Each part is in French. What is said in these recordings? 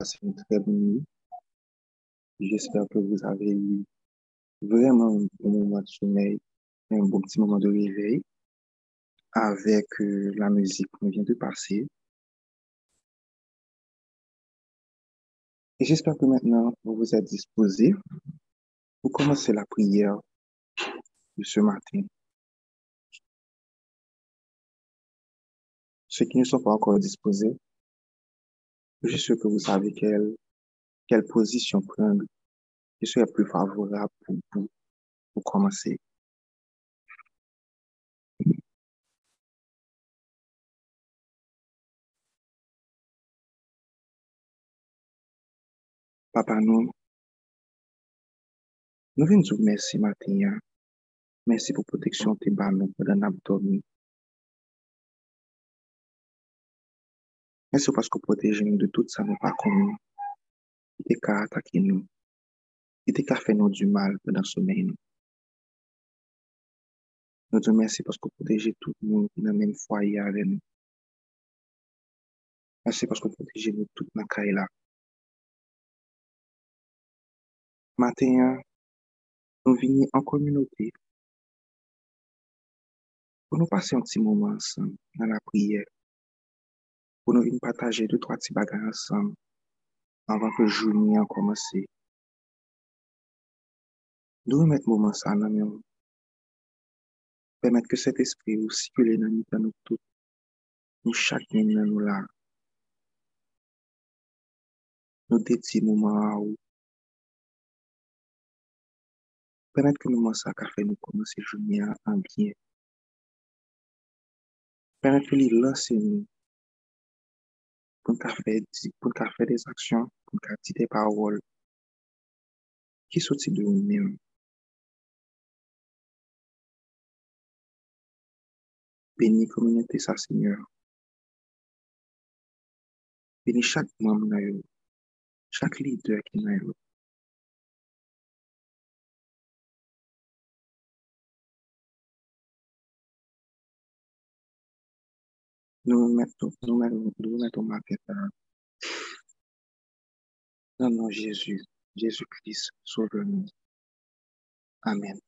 passé une très bonne nuit. J'espère que vous avez eu vraiment un bon moment de sommeil, un bon petit moment de réveil avec euh, la musique qu'on vient de passer. Et j'espère que maintenant, vous vous êtes disposés pour commencer la prière de ce matin. Ceux qui ne sont pas encore disposés, je suis sûr que vous savez quelle, quelle position prendre qui serait plus favorable pour vous pour commencer. Papa, nous, nous venons vous merci matin. Merci pour protection tes ballons pendant l'abdomen. Merci parce que vous protégez nous de tout ça, mais pas comme qui t'es qu'à attaquer nous, qui t'es qu'à faire nous du mal pendant le sommeil. Nous Nous te merci parce que vous protégez tout le monde est dans le même foyer avec nous. Merci parce que vous protégez nous toute la caille là. Matin, nous venons en communauté pour nous passer un petit moment ensemble dans la prière, pour nous partager deux, trois petits bagages ensemble avant que le journée a commencé. Nous remettre moment ça dans nous. Permettre que cet esprit circule dans nous, dans nous tous. Nous chacun dans nous là. Nous dédier moment à où. Permettre que nous ça qu'a fait nous commencer le journée en bien. Permettre que lui lance nous pour pour nous faire des actions, pour nous dire des paroles qui sortent de nous-mêmes. Bénis communauté, ça, Seigneur. Bénis chaque membre, chaque leader qui est dans Nous nous mettons, ma tête dans le nom de Jésus, Jésus-Christ, sauve-nous. Amen.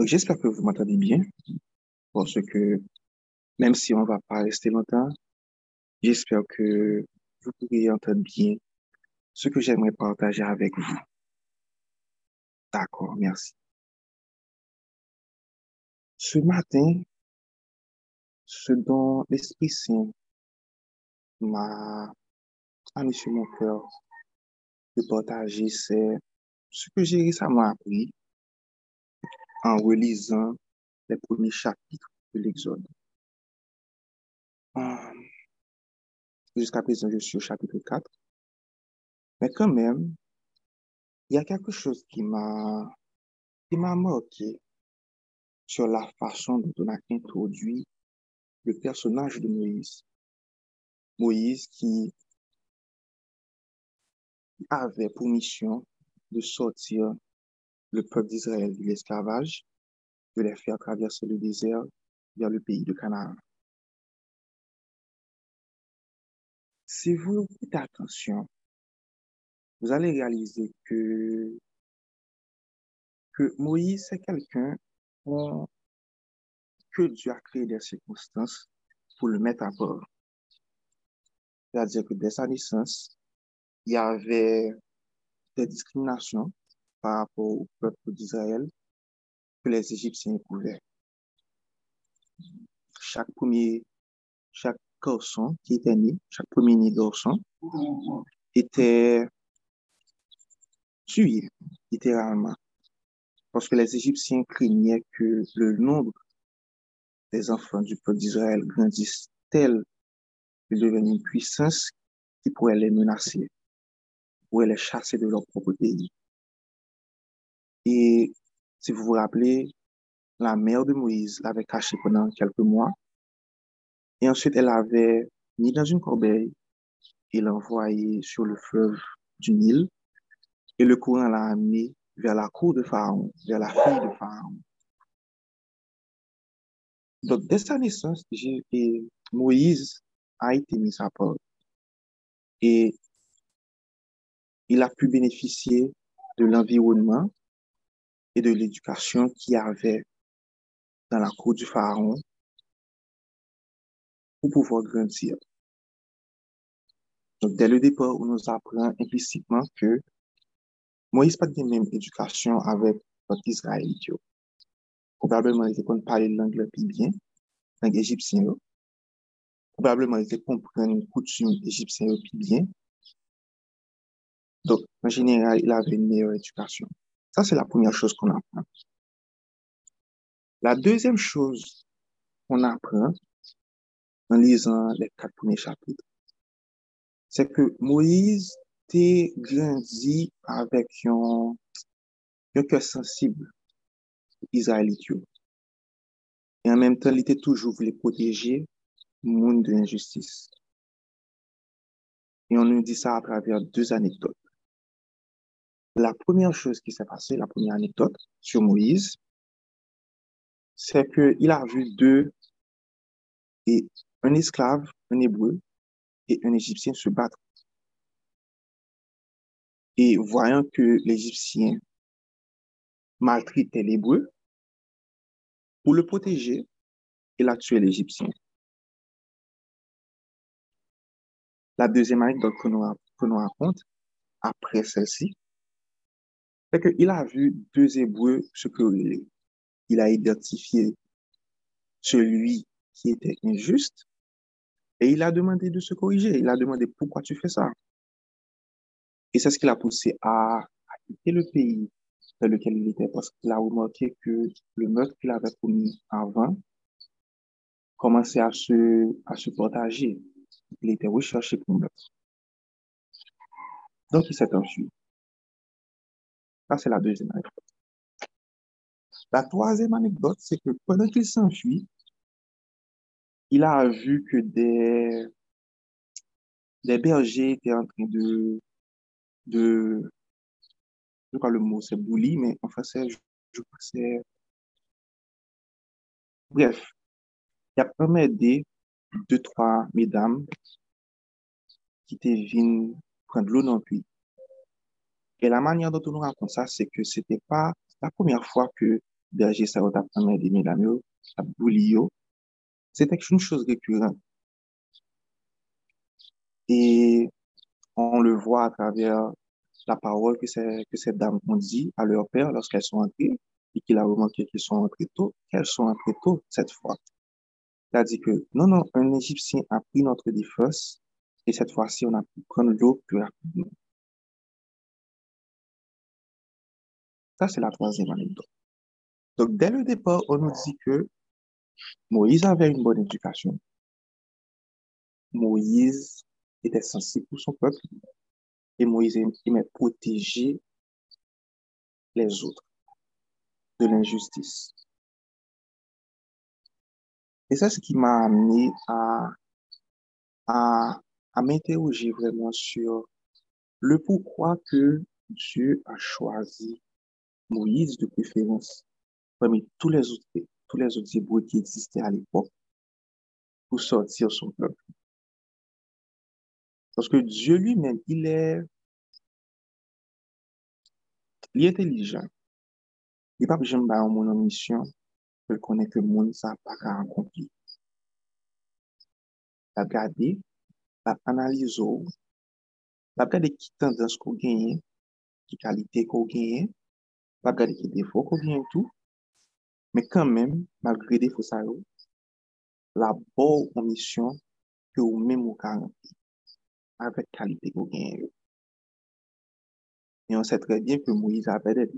J'espère que vous m'entendez bien, parce que même si on ne va pas rester longtemps, j'espère que vous pourriez entendre bien ce que j'aimerais partager avec vous. D'accord, merci. Ce matin, ce dont l'Esprit Saint m'a mis sur mon cœur de partager, c'est ce que j'ai récemment appris en relisant les premiers chapitres de l'Exode. Hum, jusqu'à présent, je suis au chapitre 4. Mais quand même, il y a quelque chose qui m'a qui m'a marqué sur la façon dont on a introduit le personnage de Moïse. Moïse qui avait pour mission de sortir le peuple d'Israël de l'esclavage, de les faire traverser le désert vers le pays de Canaan. Si vous faites attention, vous allez réaliser que, que Moïse, c'est quelqu'un que Dieu a créé des circonstances pour le mettre à bord. C'est-à-dire que dès sa naissance, il y avait des discriminations par rapport au peuple d'Israël que les Égyptiens éprouvaient. Chaque premier, chaque garçon qui était né, chaque premier garçon était tué, littéralement. Parce que les Égyptiens craignaient que le nombre des enfants du peuple d'Israël grandissent tel que devenir une puissance qui pourrait les menacer, pourrait les chasser de leur propre pays. Et si vous vous rappelez, la mère de Moïse l'avait caché pendant quelques mois. Et ensuite, elle l'avait mis dans une corbeille et l'envoyé sur le fleuve du Nil. Et le courant l'a amené vers la cour de Pharaon, vers la fille de Pharaon. Donc, dès sa naissance, Moïse a été mis à part. Et il a pu bénéficier de l'environnement et de l'éducation qu'il y avait dans la cour du pharaon pour pouvoir grandir. Donc, dès le départ, on nous apprend implicitement que Moïse pas de même éducation avec notre Israélite. Probablement, il était parler l'anglais plus bien, langue égyptienne. Probablement, il était comprendre une coutume égyptienne plus bien. Donc, en général, il avait une meilleure éducation. Ça, c'est la première chose qu'on apprend. La deuxième chose qu'on apprend en lisant les quatre premiers chapitres, c'est que Moïse t'est grandi avec un, cœur sensible israélite. Et en même temps, il était toujours voulu protéger le monde de l'injustice. Et on nous dit ça à travers deux anecdotes. La première chose qui s'est passée, la première anecdote sur Moïse, c'est qu'il a vu deux, et un esclave, un hébreu et un égyptien se battre. Et voyant que l'Égyptien maltraitait l'hébreu, pour le protéger, il a tué l'Égyptien. La deuxième anecdote que nous, que nous raconte, après celle-ci, c'est qu'il a vu deux Hébreux se quereller. Il a identifié celui qui était injuste et il a demandé de se corriger. Il a demandé pourquoi tu fais ça? Et c'est ce qui l'a poussé à, quitter le pays dans lequel il était parce qu'il a remarqué que le meurtre qu'il avait commis avant commençait à se, à se partager. Il était recherché pour meurtre. Donc, il s'est enfui. Ça, c'est la deuxième anecdote. La troisième anecdote, c'est que pendant qu'il s'enfuit, il a vu que des, des bergers étaient en train de, de, je crois le mot c'est bully, mais en français, je, je crois que c'est, bref, il a permis d'aider deux, trois mesdames qui étaient venues prendre l'eau dans le puits. Et la manière dont on nous raconte ça, c'est que c'était pas la première fois que berger ça a permis des mesdames, à boulio. C'était une chose récurrente. Et on le voit à travers la parole que ces, dames ont dit à leur père lorsqu'elles sont entrées et qu'il a remarqué qu'elles sont entrées tôt, qu'elles sont entrées tôt cette fois. Dit que non, non, un Égyptien a pris notre défense et cette fois-ci, on a pu prendre l'eau plus rapidement. Ça, c'est la troisième anecdote. Donc, dès le départ, on nous dit que Moïse avait une bonne éducation. Moïse était sensible pour son peuple et Moïse aimait protéger les autres de l'injustice. Et c'est ce qui m'a amené à, à, à m'interroger vraiment sur le pourquoi que Dieu a choisi Moïse de préférence parmi tous les autres, tous les autres Hébreux qui existaient à l'époque pour sortir son peuple. Parce que Dieu lui-même, il est, il est intelligent. Il n'est pas besoin de mon mission pour connaître que le monde n'a pas accompli. Il a regardé, il a analysé, il a regardé qui tendance qu'on gagne, qui qualité qu'on gagne, pas regarder les défauts qu'on vient tout, mais quand même, malgré les défauts, ça la bonne mission que vous même vous garantit avec qualité qu'on gagne. Et on sait très bien que Moïse avait des.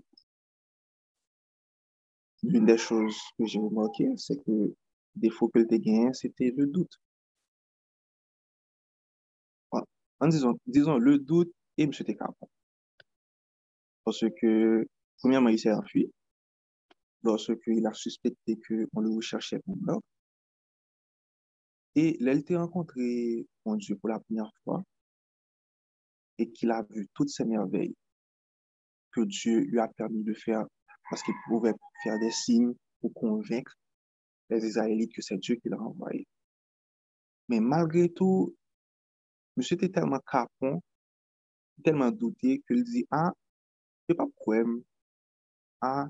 L'une des choses que j'ai remarqué, c'est que le défaut que tu gagné, c'était le doute. En disant, disons, le doute et M. capable. Parce que Premièrement, il s'est enfui lorsqu'il a suspecté qu'on le recherchait pour meurtre. Et là, il a rencontré mon Dieu pour la première fois et qu'il a vu toutes ces merveilles que Dieu lui a permis de faire parce qu'il pouvait faire des signes pour convaincre les Israélites que c'est Dieu qui l'a envoyé. Mais malgré tout, monsieur était tellement capon, tellement douté, qu'il dit, ah, je pas problème, ah,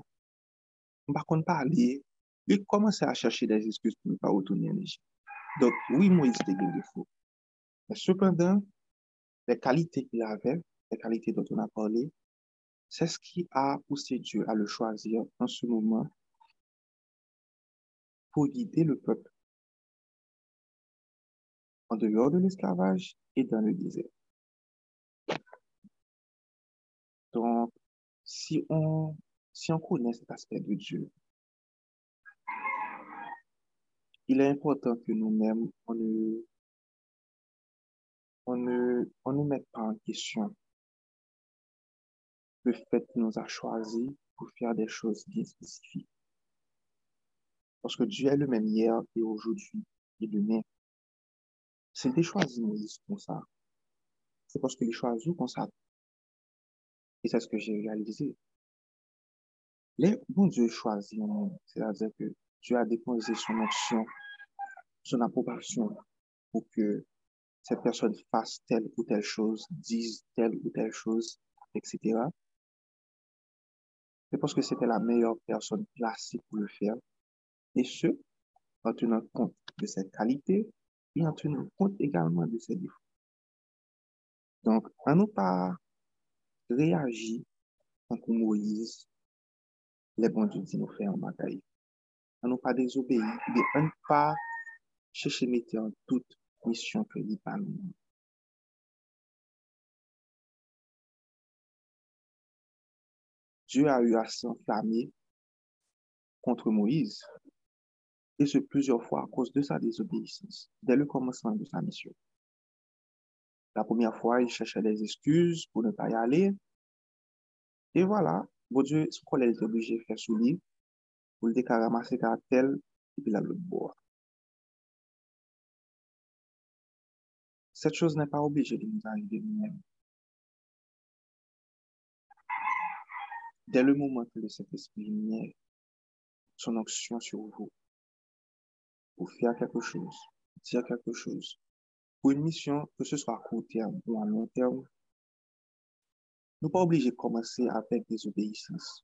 on va parler. Il commence à chercher des excuses pour ne pas retourner en Égypte. Donc, oui, Moïse était des défauts. Mais cependant, les qualités qu'il avait, les qualités dont on a parlé, c'est ce qui a poussé Dieu à le choisir en ce moment pour guider le peuple en dehors de l'esclavage et dans le désert. Donc, si on, si on connaît cet aspect de Dieu, il est important que nous-mêmes, on ne, on ne, on ne mette pas en question le fait qu'il nous a choisis pour faire des choses bien spécifiques. Parce que Dieu est le même hier et aujourd'hui et demain. C'était choisi Moïse comme ça. C'est parce qu'il est choisi comme ça. Et c'est ce que j'ai réalisé. Les bon Dieu choisit c'est-à-dire que Dieu a déposé son option, son approbation pour que cette personne fasse telle ou telle chose, dise telle ou telle chose, etc. C'est parce que c'était la meilleure personne placée pour le faire. Et ce, en tenant compte de cette qualité et en tenant compte également de ses défauts. Donc, à nous pas réagir tant que Moïse, les bons Dieu dit nous faire en bagaille. À nous pas désobéir, à ne pas chercher mettre en toute mission que dit nous. Dieu a eu à s'enflammer contre Moïse et ce plusieurs fois à cause de sa désobéissance, dès le commencement de sa mission. La première fois, il cherchait des excuses pour ne pas y aller. Et voilà, bon Dieu, ce qu'on est obligé de faire sous lui, pour le déclarer ramasser tel, et puis la le boire. Cette chose n'est pas obligée de nous arriver nous-mêmes. Dès le moment que le Saint-Esprit met son onction sur vous, pour faire quelque chose, dire quelque chose, pour une mission, que ce soit à court terme ou à long terme, nous pas obligés de commencer avec des obéissances.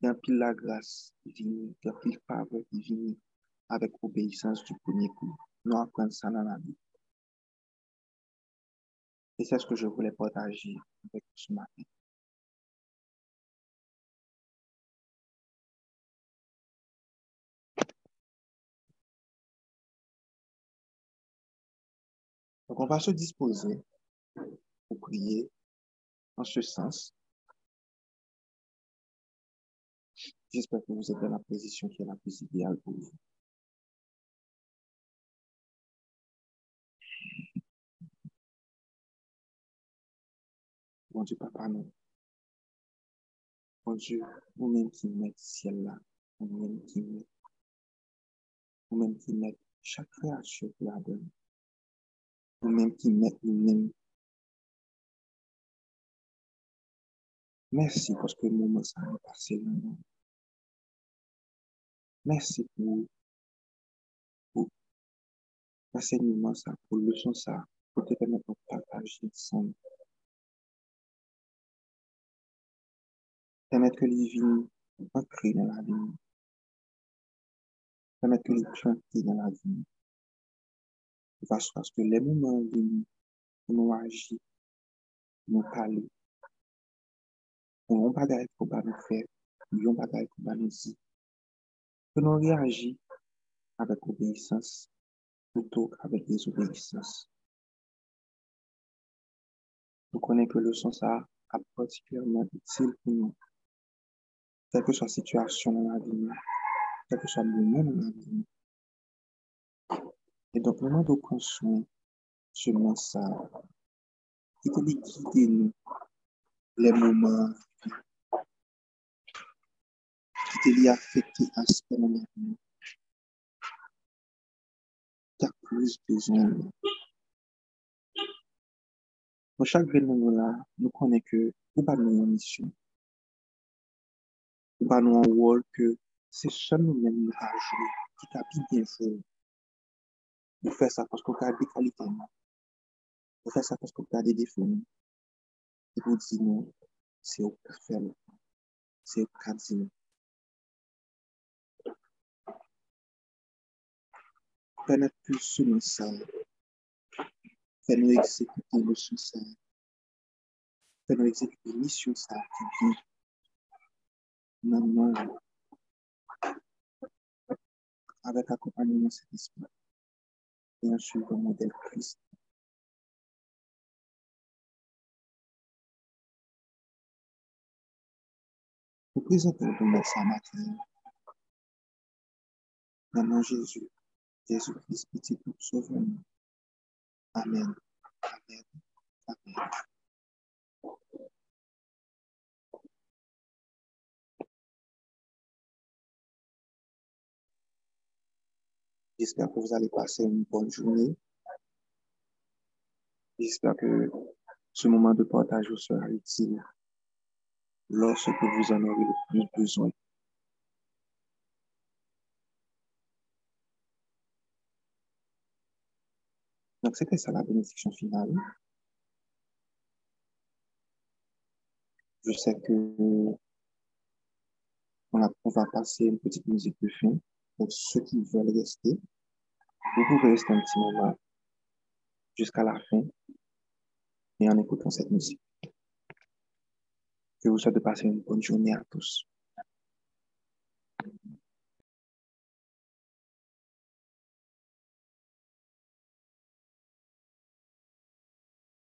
Il y pile la grâce divine, il y a pile faveur divine avec obéissance du premier coup. Nous apprenons ça dans la vie. Et c'est ce que je voulais partager avec vous ce matin. Donc, on va se disposer pour prier en ce sens. J'espère que vous êtes dans la position qui est la plus idéale pour vous. Bon Dieu, Papa, non. Bon Dieu, vous-même qui mettez ciel là, vous-même qui mettez, vous-même qui mettez chaque créature qui la donne nous-mêmes qui mettons nous-mêmes. Merci parce que le moment ça a passé maintenant. Merci pour, pour l'enseignement ça, pour le leçon ça, pour te permettre de partager ensemble. Permettre que les ancrées dans la vie. Permettre que les planter dans la vie façon à ce que les moments venus pour nous agir, nous parler, pour nous bagaille qu'on va nous faire, nous va nous dire, que nous réagir avec obéissance plutôt qu'avec désobéissance. Nous connaissons que le sens a particulièrement utile pour nous, quelle que soit la situation dans la vie, quel que soit le moment dans la vie. Et donc, moment de soin seulement ça, qui te guider nous les moments qui te dit affecter aspect de la vie. Tu as plus besoin de Pour chaque moment là, nous connaissons que nous pas nous en mission. Nous pas nous en rôle que c'est seulement même à jouer, qui a bien fait. Vous faites ça parce que vous avez des qualités. Vous faites ça parce que vous avez des défauts. Et vous dites non, c'est au faire. C'est au cas de Faites plus selon ça. Faites-nous exécuter le ça. Faites-nous exécuter mission ça qui dit non, avec accompagnement cet esprit et en suivant le modèle Christ. Vous présentez le message matin. Dans Jésus, Jésus-Christ, petit pour sauver nous. Amen. Amen. Amen. J'espère que vous allez passer une bonne journée. J'espère que ce moment de partage vous sera utile lorsque vous en aurez le plus besoin. Donc, c'était ça la bénédiction finale. Je sais que on, va passer une petite musique de fin pour ceux qui veulent rester. Vous pouvez rester un petit moment jusqu'à la fin et en écoutant cette musique. Je vous souhaite de passer une bonne journée à tous.